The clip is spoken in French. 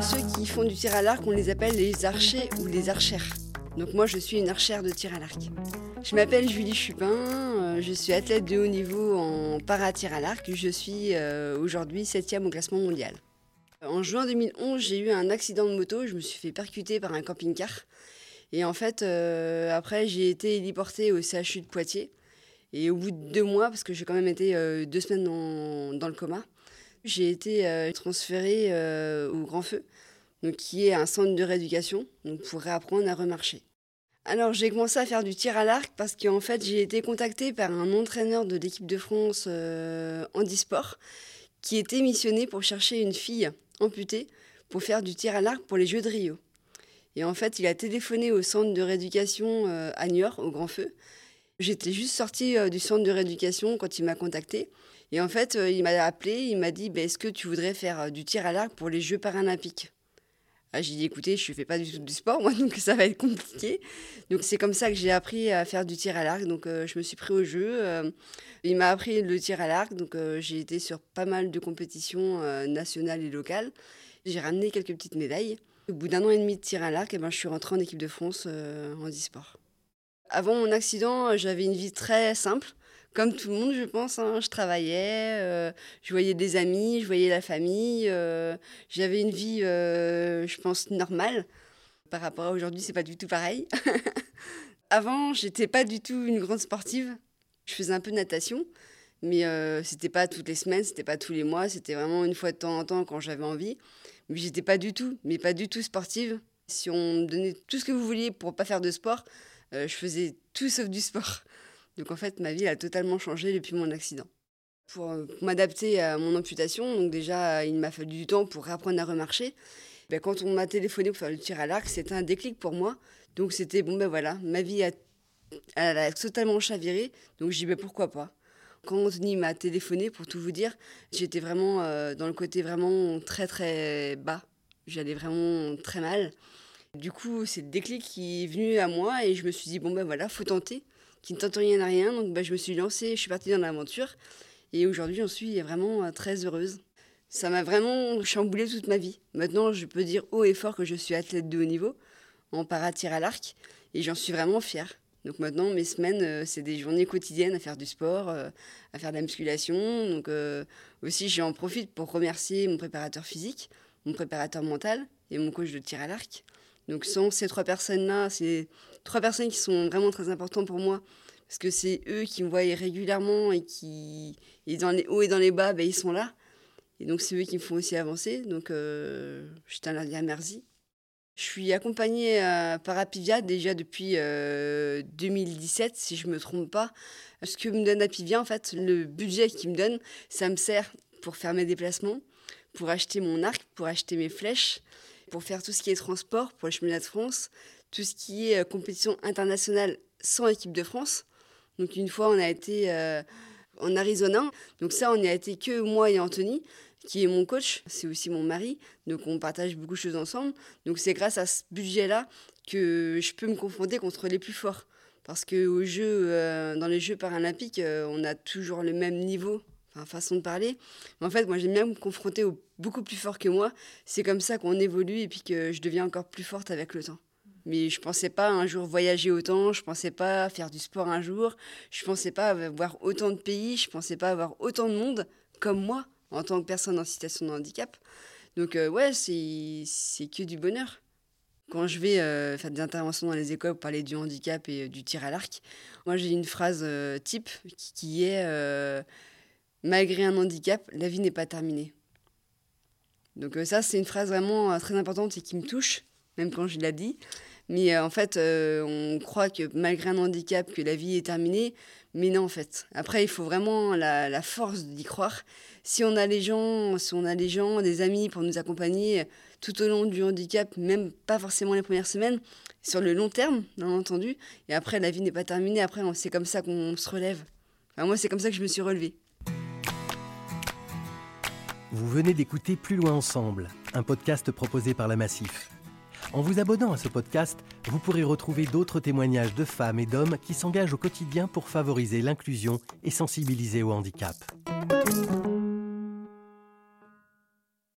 Ceux qui font du tir à l'arc, on les appelle les archers ou les archères. Donc moi, je suis une archère de tir à l'arc. Je m'appelle Julie Chupin, euh, je suis athlète de haut niveau en para-tir à l'arc. Je suis euh, aujourd'hui 7 au classement mondial. En juin 2011, j'ai eu un accident de moto, je me suis fait percuter par un camping-car. Et en fait, euh, après, j'ai été héliportée au CHU de Poitiers. Et au bout de deux mois, parce que j'ai quand même été deux semaines dans, le coma, j'ai été transférée au Grand Feu, donc, qui est un centre de rééducation donc pour réapprendre à remarcher. Alors j'ai commencé à faire du tir à l'arc parce qu'en fait j'ai été contactée par un entraîneur de l'équipe de France euh, handisport qui était missionné pour chercher une fille amputée pour faire du tir à l'arc pour les Jeux de Rio. Et en fait il a téléphoné au centre de rééducation euh, à Niort, au Grand Feu. J'étais juste sortie euh, du centre de rééducation quand il m'a contactée. Et en fait il m'a appelé, il m'a dit bah, est-ce que tu voudrais faire du tir à l'arc pour les Jeux paralympiques? Ah, j'ai dit, écoutez, je ne fais pas du tout du sport, moi, donc ça va être compliqué. Donc c'est comme ça que j'ai appris à faire du tir à l'arc. Donc euh, je me suis pris au jeu. Euh, il m'a appris le tir à l'arc. Donc euh, j'ai été sur pas mal de compétitions nationales et locales. J'ai ramené quelques petites médailles. Au bout d'un an et demi de tir à l'arc, eh ben, je suis rentrée en équipe de France en e-sport. Avant mon accident, j'avais une vie très simple comme tout le monde, je pense. Hein. Je travaillais, euh, je voyais des amis, je voyais la famille. Euh, j'avais une vie, euh, je pense, normale. Par rapport à aujourd'hui, c'est pas du tout pareil. Avant, j'étais pas du tout une grande sportive. Je faisais un peu de natation, mais c'était pas toutes les semaines, c'était pas tous les mois, c'était vraiment une fois de temps en temps quand j'avais envie. Mais j'étais pas du tout, mais pas du tout sportive. Si on me donnait tout ce que vous vouliez pour pas faire de sport, je faisais tout sauf du sport. Donc en fait, ma vie a totalement changé depuis mon accident. Pour euh, m'adapter à mon amputation, donc déjà, il m'a fallu du temps pour réapprendre à remarcher. Ben, quand on m'a téléphoné pour faire le tir à l'arc, c'était un déclic pour moi. Donc c'était, bon ben voilà, ma vie a, a totalement chaviré, donc j'y vais ben, pourquoi pas? Quand Anthony m'a téléphoné, pour tout vous dire, j'étais vraiment euh, dans le côté vraiment très très bas. J'allais vraiment très mal. Du coup, c'est le déclic qui est venu à moi et je me suis dit, bon ben voilà, faut tenter qui ne tente rien à rien. Donc bah, je me suis lancée, je suis partie dans l'aventure. Et aujourd'hui, j'en suis vraiment euh, très heureuse. Ça m'a vraiment chamboulé toute ma vie. Maintenant, je peux dire haut et fort que je suis athlète de haut niveau en para-tir à l'arc. Et j'en suis vraiment fière. Donc maintenant, mes semaines, euh, c'est des journées quotidiennes à faire du sport, euh, à faire de la musculation. Donc aussi, j'en profite pour remercier mon préparateur physique, mon préparateur mental et mon coach de tir à l'arc. Donc sans ces trois personnes-là, c'est trois personnes qui sont vraiment très importantes pour moi, parce que c'est eux qui me voient régulièrement et qui, et dans les hauts et dans les bas, ben, ils sont là. Et donc c'est eux qui me font aussi avancer. Donc euh, je tiens à leur merci. Je suis accompagnée par Apivia déjà depuis 2017, euh, si je ne me trompe pas. Ce que me donne Apivia, en fait, le budget qu'ils me donne, ça me sert pour faire mes déplacements, pour acheter mon arc, pour acheter mes flèches, pour faire tout ce qui est transport pour les chemins de France, tout ce qui est euh, compétition internationale sans équipe de France. Donc une fois, on a été euh, en Arizona. Donc ça, on n'y a été que moi et Anthony, qui est mon coach. C'est aussi mon mari. Donc on partage beaucoup de choses ensemble. Donc c'est grâce à ce budget-là que je peux me confronter contre les plus forts. Parce que jeux, euh, dans les Jeux paralympiques, on a toujours le même niveau façon de parler. En fait, moi, j'aime bien me confronter aux beaucoup plus forts que moi. C'est comme ça qu'on évolue et puis que je deviens encore plus forte avec le temps. Mais je pensais pas un jour voyager autant, je pensais pas faire du sport un jour, je pensais pas avoir autant de pays, je pensais pas avoir autant de monde comme moi en tant que personne en situation de handicap. Donc euh, ouais, c'est que du bonheur. Quand je vais euh, faire des interventions dans les écoles pour parler du handicap et euh, du tir à l'arc, moi j'ai une phrase type qui est malgré un handicap, la vie n'est pas terminée. Donc euh, ça, c'est une phrase vraiment euh, très importante et qui me touche, même quand je l'ai dit. Mais euh, en fait, on croit que malgré un handicap, que la vie est terminée. Mais non, en fait. Après, il faut vraiment la, la force d'y croire. Si on a les gens, si on a les gens, des amis pour nous accompagner tout au long du handicap, même pas forcément les premières semaines, sur le long terme, bien entendu. Et après, la vie n'est pas terminée. Après, c'est comme ça qu'on se relève. Moi, c'est comme ça que je me suis relevée. Vous venez d'écouter Plus loin ensemble, un podcast proposé par la Massif. En vous abonnant à ce podcast, vous pourrez retrouver d'autres témoignages de femmes et d'hommes qui s'engagent au quotidien pour favoriser l'inclusion et sensibiliser au handicap.